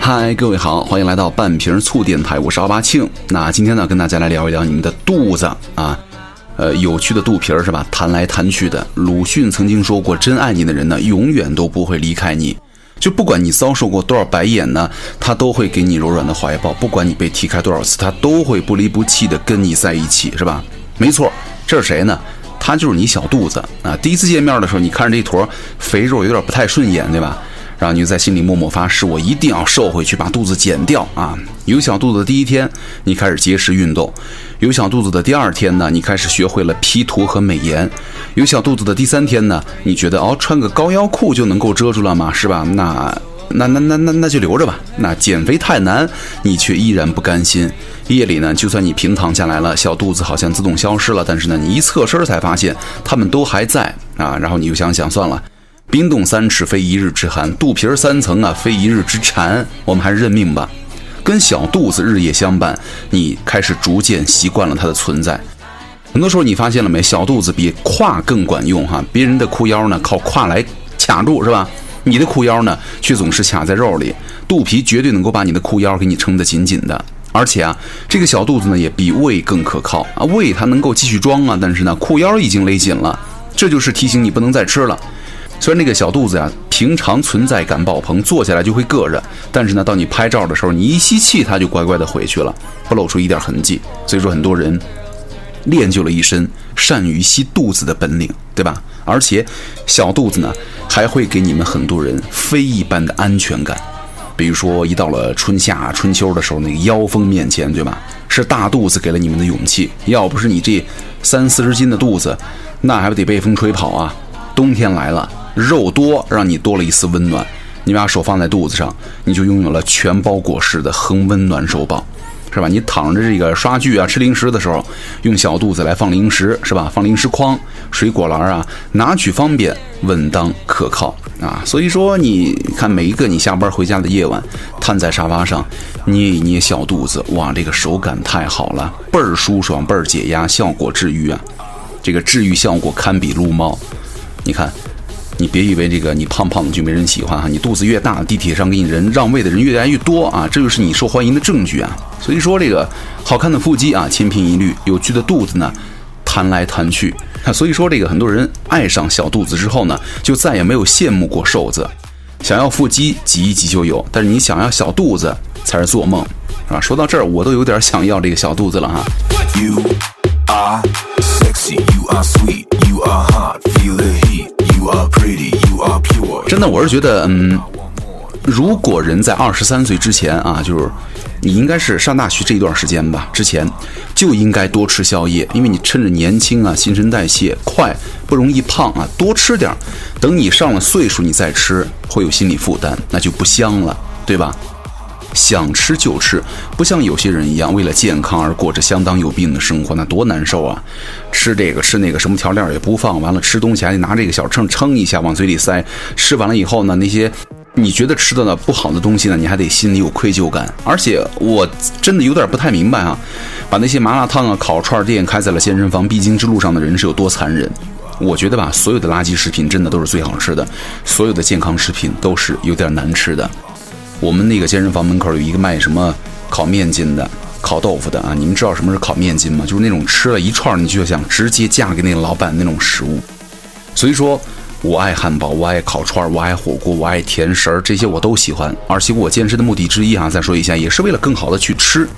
嗨，各位好，欢迎来到半瓶醋电台，我是奥巴庆。那今天呢，跟大家来聊一聊你们的肚子啊，呃，有趣的肚皮儿是吧？弹来弹去的。鲁迅曾经说过，真爱你的人呢，永远都不会离开你。就不管你遭受过多少白眼呢，他都会给你柔软的怀抱；不管你被踢开多少次，他都会不离不弃的跟你在一起，是吧？没错，这是谁呢？他就是你小肚子啊！第一次见面的时候，你看着这坨肥肉有点不太顺眼，对吧？然后你就在心里默默发誓，我一定要瘦回去，把肚子减掉啊！有小肚子的第一天，你开始节食运动；有小肚子的第二天呢，你开始学会了 P 图和美颜；有小肚子的第三天呢，你觉得哦，穿个高腰裤就能够遮住了吗？是吧？那那那那那那就留着吧。那减肥太难，你却依然不甘心。夜里呢，就算你平躺下来了，小肚子好像自动消失了，但是呢，你一侧身才发现它们都还在啊。然后你就想想，算了。冰冻三尺，非一日之寒；肚皮儿三层啊，非一日之馋。我们还是认命吧，跟小肚子日夜相伴，你开始逐渐习惯了它的存在。很多时候，你发现了没？小肚子比胯更管用哈。别人的裤腰呢，靠胯来卡住是吧？你的裤腰呢，却总是卡在肉里。肚皮绝对能够把你的裤腰给你撑得紧紧的。而且啊，这个小肚子呢，也比胃更可靠啊。胃它能够继续装啊，但是呢，裤腰已经勒紧了，这就是提醒你不能再吃了。虽然那个小肚子呀，平常存在感爆棚，坐下来就会硌着，但是呢，到你拍照的时候，你一吸气，它就乖乖的回去了，不露出一点痕迹。所以说，很多人练就了一身善于吸肚子的本领，对吧？而且小肚子呢，还会给你们很多人非一般的安全感。比如说，一到了春夏春秋的时候，那个妖风面前，对吧？是大肚子给了你们的勇气。要不是你这三四十斤的肚子，那还不得被风吹跑啊？冬天来了。肉多，让你多了一丝温暖。你把手放在肚子上，你就拥有了全包裹式的恒温暖手宝，是吧？你躺着这个刷剧啊、吃零食的时候，用小肚子来放零食，是吧？放零食筐、水果篮啊，拿取方便、稳当、可靠啊。所以说，你看每一个你下班回家的夜晚，瘫在沙发上捏一捏小肚子，哇，这个手感太好了，倍儿舒爽，倍儿解压，效果治愈啊！这个治愈效果堪比撸猫，你看。你别以为这个你胖胖的就没人喜欢哈，你肚子越大，地铁上给你人让位的人越来越多啊，这就是你受欢迎的证据啊。所以说这个好看的腹肌啊，千篇一律；有趣的肚子呢，弹来弹去。所以说这个很多人爱上小肚子之后呢，就再也没有羡慕过瘦子。想要腹肌挤一挤就有，但是你想要小肚子才是做梦，是吧？说到这儿，我都有点想要这个小肚子了哈。You are sexy, you are sweet, you are hot, feel the heat. 真的，我是觉得，嗯，如果人在二十三岁之前啊，就是你应该是上大学这一段时间吧，之前就应该多吃宵夜，因为你趁着年轻啊，新陈代谢快，不容易胖啊，多吃点。等你上了岁数，你再吃会有心理负担，那就不香了，对吧？想吃就吃，不像有些人一样为了健康而过着相当有病的生活，那多难受啊！吃这个吃那个，什么调料也不放，完了吃东西还得拿这个小秤称一下往嘴里塞。吃完了以后呢，那些你觉得吃的呢不好的东西呢，你还得心里有愧疚感。而且我真的有点不太明白啊，把那些麻辣烫啊、烤串店开在了健身房必经之路上的人是有多残忍？我觉得吧，所有的垃圾食品真的都是最好吃的，所有的健康食品都是有点难吃的。我们那个健身房门口有一个卖什么烤面筋的、烤豆腐的啊！你们知道什么是烤面筋吗？就是那种吃了一串你就想直接嫁给那个老板那种食物。所以说，我爱汉堡，我爱烤串，我爱火锅，我爱甜食儿，这些我都喜欢。而且我健身的目的之一啊，再说一下，也是为了更好的去吃。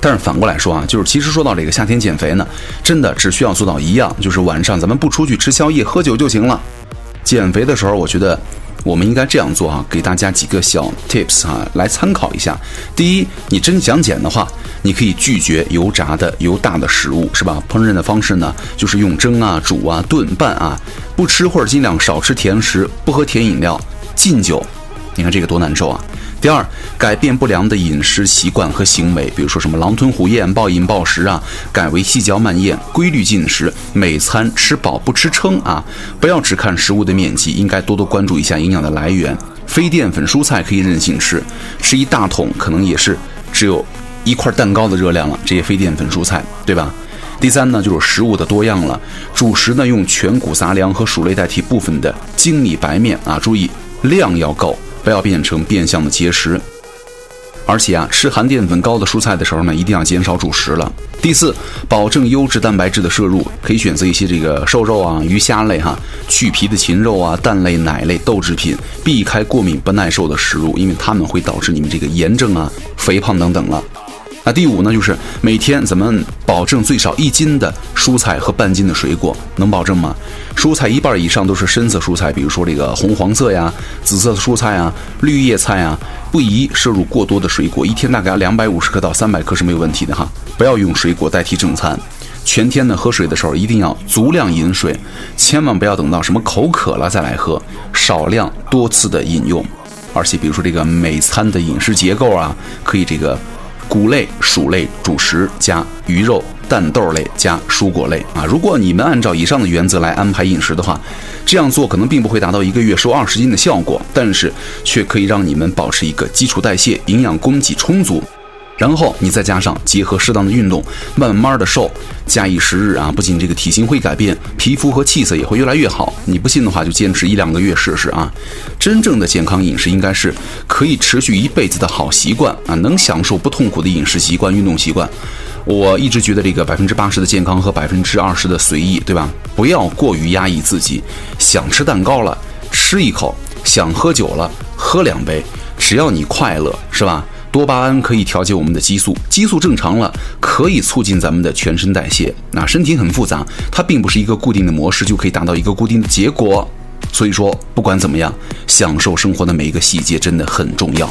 但是反过来说啊，就是其实说到这个夏天减肥呢，真的只需要做到一样，就是晚上咱们不出去吃宵夜、喝酒就行了。减肥的时候，我觉得。我们应该这样做啊，给大家几个小 tips 啊，来参考一下。第一，你真想减的话，你可以拒绝油炸的、油大的食物，是吧？烹饪的方式呢，就是用蒸啊、煮啊、炖、拌啊，不吃或者尽量少吃甜食，不喝甜饮料，禁酒。你看这个多难受啊！第二，改变不良的饮食习惯和行为，比如说什么狼吞虎咽、暴饮暴食啊，改为细嚼慢咽、规律进食，每餐吃饱不吃撑啊！不要只看食物的面积，应该多多关注一下营养的来源。非淀粉蔬菜可以任性吃，吃一大桶可能也是只有一块蛋糕的热量了。这些非淀粉蔬菜，对吧？第三呢，就是食物的多样了。主食呢，用全谷杂粮和薯类代替部分的精米白面啊，注意。量要够，不要变成变相的节食。而且啊，吃含淀粉高的蔬菜的时候呢，一定要减少主食了。第四，保证优质蛋白质的摄入，可以选择一些这个瘦肉啊、鱼虾类哈、去皮的禽肉啊、蛋类、奶类、豆制品，避开过敏不耐受的食物，因为它们会导致你们这个炎症啊、肥胖等等了。那第五呢，就是每天咱们保证最少一斤的蔬菜和半斤的水果，能保证吗？蔬菜一半以上都是深色蔬菜，比如说这个红黄色呀、紫色的蔬菜啊、绿叶菜啊，不宜摄入过多的水果，一天大概两百五十克到三百克是没有问题的哈。不要用水果代替正餐。全天呢喝水的时候一定要足量饮水，千万不要等到什么口渴了再来喝，少量多次的饮用。而且比如说这个每餐的饮食结构啊，可以这个。谷类、薯类主食加鱼肉、蛋豆类加蔬果类啊！如果你们按照以上的原则来安排饮食的话，这样做可能并不会达到一个月瘦二十斤的效果，但是却可以让你们保持一个基础代谢、营养供给充足。然后你再加上结合适当的运动，慢慢的瘦，假以时日啊，不仅这个体型会改变，皮肤和气色也会越来越好。你不信的话，就坚持一两个月试试啊。真正的健康饮食应该是可以持续一辈子的好习惯啊，能享受不痛苦的饮食习惯、运动习惯。我一直觉得这个百分之八十的健康和百分之二十的随意，对吧？不要过于压抑自己，想吃蛋糕了吃一口，想喝酒了喝两杯，只要你快乐，是吧？多巴胺可以调节我们的激素，激素正常了，可以促进咱们的全身代谢。那身体很复杂，它并不是一个固定的模式就可以达到一个固定的结果。所以说，不管怎么样，享受生活的每一个细节真的很重要。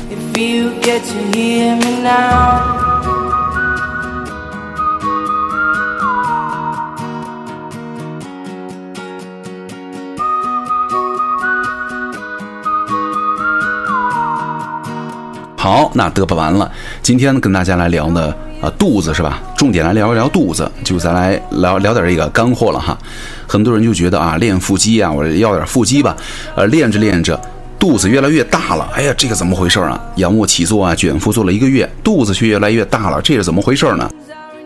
好，那嘚吧完了。今天跟大家来聊呢，啊，肚子是吧？重点来聊一聊肚子，就咱来聊聊点这个干货了哈。很多人就觉得啊，练腹肌啊，我要点腹肌吧。呃，练着练着，肚子越来越大了。哎呀，这个怎么回事啊？仰卧起坐啊，卷腹做了一个月，肚子却越来越大了，这是怎么回事呢？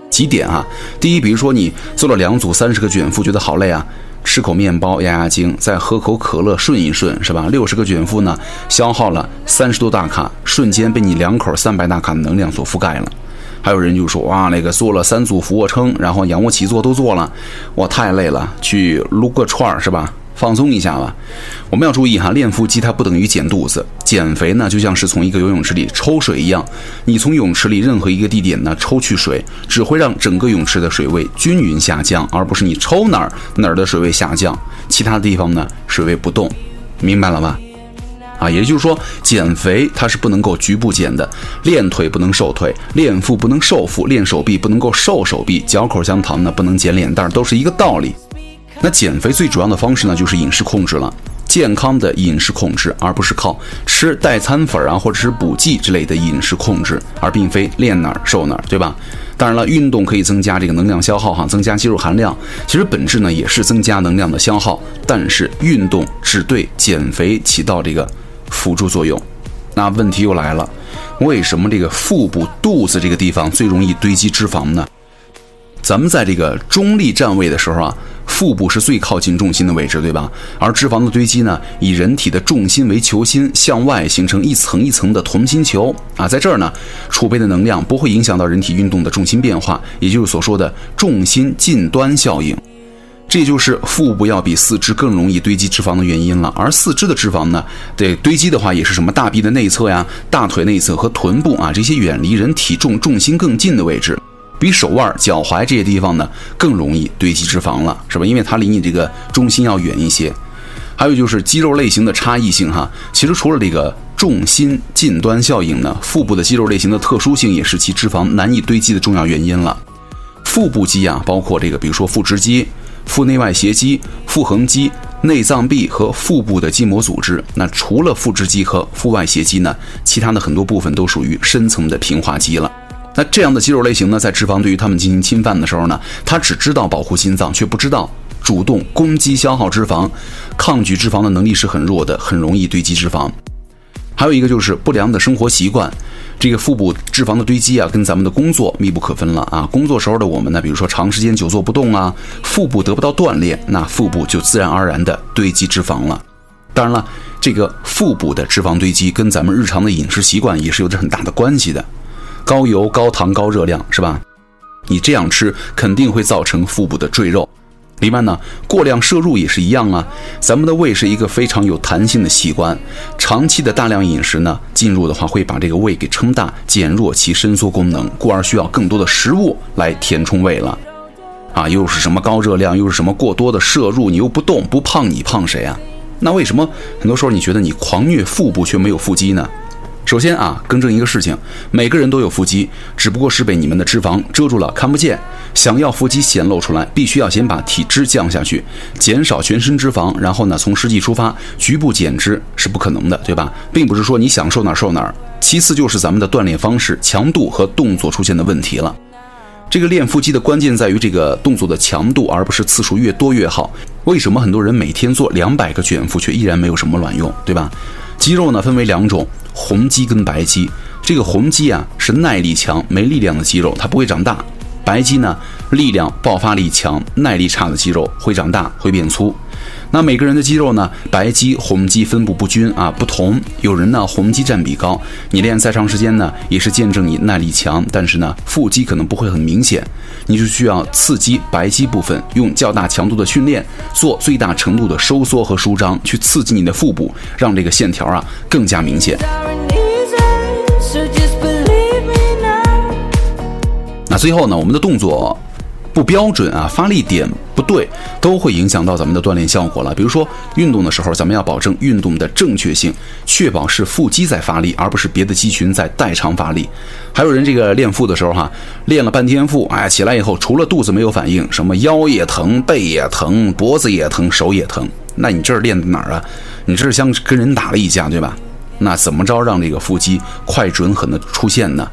几点啊？第一，比如说你做了两组三十个卷腹，觉得好累啊。吃口面包压压惊，再喝口可乐顺一顺，是吧？六十个卷腹呢，消耗了三十多大卡，瞬间被你两口三百大卡的能量所覆盖了。还有人就说哇，那个做了三组俯卧撑，然后仰卧起坐都做了，我太累了，去撸个串儿，是吧？放松一下吧。我们要注意哈，练腹肌它不等于减肚子，减肥呢就像是从一个游泳池里抽水一样，你从泳池里任何一个地点呢抽去水，只会让整个泳池的水位均匀下降，而不是你抽哪儿哪儿的水位下降，其他地方呢水位不动，明白了吧？啊，也就是说，减肥它是不能够局部减的，练腿不能瘦腿，练腹不能瘦腹，练手臂不能够瘦手臂，嚼口香糖呢不能减脸蛋，都是一个道理。那减肥最主要的方式呢，就是饮食控制了，健康的饮食控制，而不是靠吃代餐粉啊，或者是补剂之类的饮食控制，而并非练哪儿瘦哪儿，对吧？当然了，运动可以增加这个能量消耗哈，增加肌肉含量，其实本质呢也是增加能量的消耗，但是运动只对减肥起到这个辅助作用。那问题又来了，为什么这个腹部肚子这个地方最容易堆积脂肪呢？咱们在这个中立站位的时候啊，腹部是最靠近重心的位置，对吧？而脂肪的堆积呢，以人体的重心为球心，向外形成一层一层的同心球啊，在这儿呢，储备的能量不会影响到人体运动的重心变化，也就是所说的重心近端效应。这就是腹部要比四肢更容易堆积脂肪的原因了。而四肢的脂肪呢，对堆积的话，也是什么大臂的内侧呀、大腿内侧和臀部啊这些远离人体重重心更近的位置。比手腕、脚踝这些地方呢更容易堆积脂肪了，是吧？因为它离你这个中心要远一些。还有就是肌肉类型的差异性哈，其实除了这个重心近端效应呢，腹部的肌肉类型的特殊性也是其脂肪难以堆积的重要原因了。腹部肌啊，包括这个，比如说腹直肌、腹内外斜肌、腹横肌、内脏壁和腹部的筋膜组织。那除了腹直肌和腹外斜肌呢，其他的很多部分都属于深层的平滑肌了。那这样的肌肉类型呢，在脂肪对于它们进行侵犯的时候呢，它只知道保护心脏，却不知道主动攻击消耗脂肪，抗拒脂肪的能力是很弱的，很容易堆积脂肪。还有一个就是不良的生活习惯，这个腹部脂肪的堆积啊，跟咱们的工作密不可分了啊。工作时候的我们呢，比如说长时间久坐不动啊，腹部得不到锻炼，那腹部就自然而然的堆积脂肪了。当然了，这个腹部的脂肪堆积跟咱们日常的饮食习惯也是有着很大的关系的，高油、高糖、高热量，是吧？你这样吃肯定会造成腹部的赘肉。另外呢，过量摄入也是一样啊。咱们的胃是一个非常有弹性的器官，长期的大量饮食呢，进入的话会把这个胃给撑大，减弱其伸缩功能，故而需要更多的食物来填充胃了。啊，又是什么高热量，又是什么过多的摄入，你又不动不胖，你胖谁啊？那为什么很多时候你觉得你狂虐腹部却没有腹肌呢？首先啊，更正一个事情，每个人都有腹肌，只不过是被你们的脂肪遮住了，看不见。想要腹肌显露出来，必须要先把体脂降下去，减少全身脂肪，然后呢，从实际出发，局部减脂是不可能的，对吧？并不是说你想瘦哪瘦哪儿。其次就是咱们的锻炼方式、强度和动作出现的问题了。这个练腹肌的关键在于这个动作的强度，而不是次数越多越好。为什么很多人每天做两百个卷腹却依然没有什么卵用，对吧？肌肉呢分为两种，红肌跟白肌。这个红肌啊是耐力强、没力量的肌肉，它不会长大；白肌呢力量、爆发力强、耐力差的肌肉会长大、会变粗。那每个人的肌肉呢，白肌、红肌分布不均啊，不同。有人呢红肌占比高，你练再长时间呢，也是见证你耐力强，但是呢腹肌可能不会很明显。你就需要刺激白肌部分，用较大强度的训练，做最大程度的收缩和舒张，去刺激你的腹部，让这个线条啊更加明显。那最后呢，我们的动作。不标准啊，发力点不对，都会影响到咱们的锻炼效果了。比如说运动的时候，咱们要保证运动的正确性，确保是腹肌在发力，而不是别的肌群在代偿发力。还有人这个练腹的时候哈，练了半天腹，哎，起来以后除了肚子没有反应，什么腰也疼，背也疼，脖子也疼，手也疼。那你这是练的哪儿啊？你这是像跟人打了一架，对吧？那怎么着让这个腹肌快准狠的出现呢？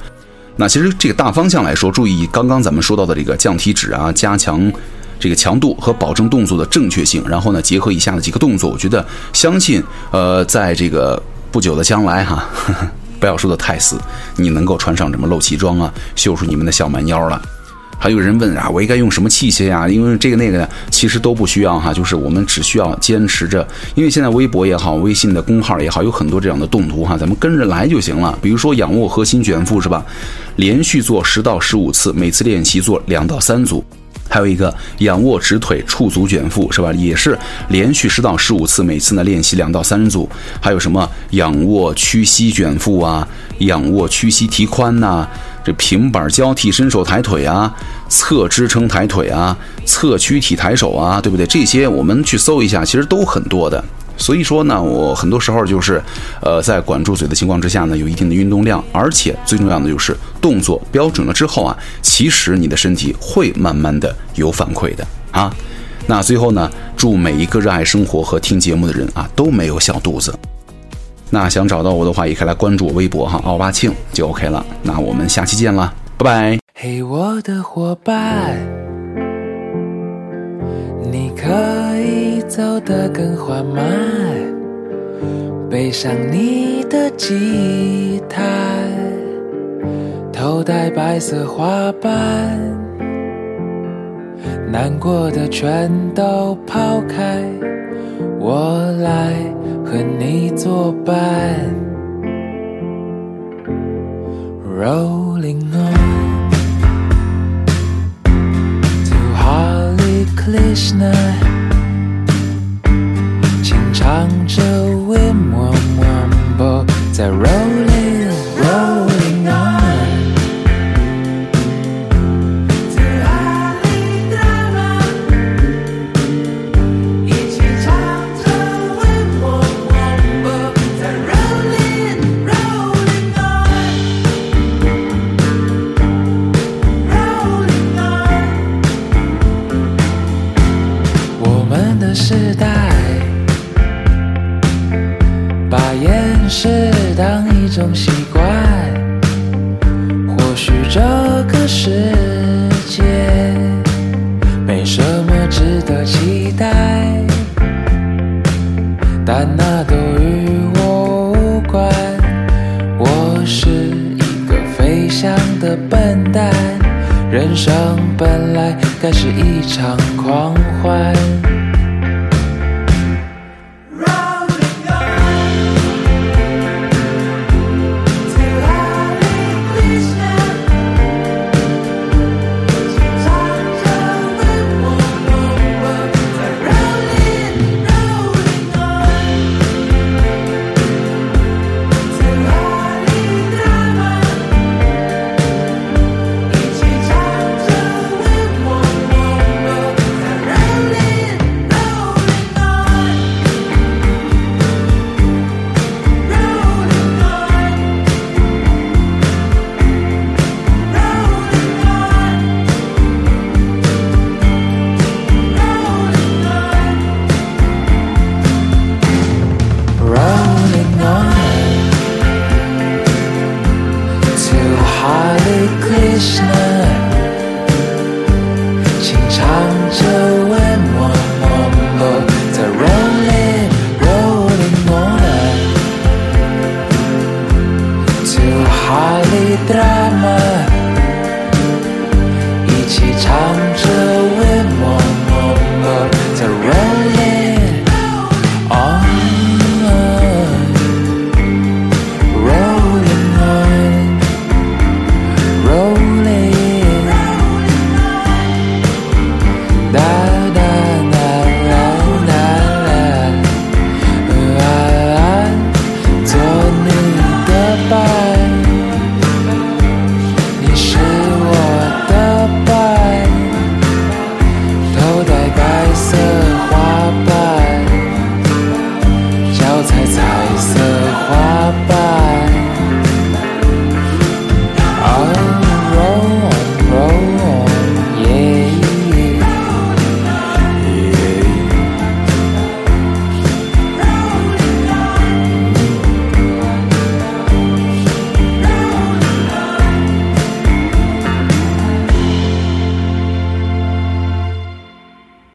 那其实这个大方向来说，注意刚刚咱们说到的这个降体脂啊，加强这个强度和保证动作的正确性，然后呢，结合以下的几个动作，我觉得相信呃，在这个不久的将来哈，不要说的太死，你能够穿上什么露脐装啊，秀出你们的小蛮腰了。还有人问啊，我应该用什么器械呀？因为这个那个的，其实都不需要哈，就是我们只需要坚持着。因为现在微博也好，微信的公号也好，有很多这样的动图哈，咱们跟着来就行了。比如说仰卧核心卷腹是吧？连续做十到十五次，每次练习做两到三组。还有一个仰卧直腿触足卷腹是吧？也是连续十到十五次，每次呢练习两到三组。还有什么仰卧屈膝卷腹啊？仰卧屈膝提髋呐？这平板交替伸手抬腿啊，侧支撑抬腿啊，侧屈体抬手啊，对不对？这些我们去搜一下，其实都很多的。所以说呢，我很多时候就是，呃，在管住嘴的情况之下呢，有一定的运动量，而且最重要的就是动作标准了之后啊，其实你的身体会慢慢的有反馈的啊。那最后呢，祝每一个热爱生活和听节目的人啊，都没有小肚子。那想找到我的话，也可以来关注我微博哈，奥巴庆就 OK 了。那我们下期见了，拜拜。嘿，我的伙伴，你可以走得更缓慢，背上你的吉他，头戴白色花瓣，难过的全都抛开，我来。和你作伴，Rolling on to Hare Krishna， 是当一种习惯，或许这个世界没什么值得期待，但那都与我无关。我是一个飞翔的笨蛋，人生本来该是一场狂欢。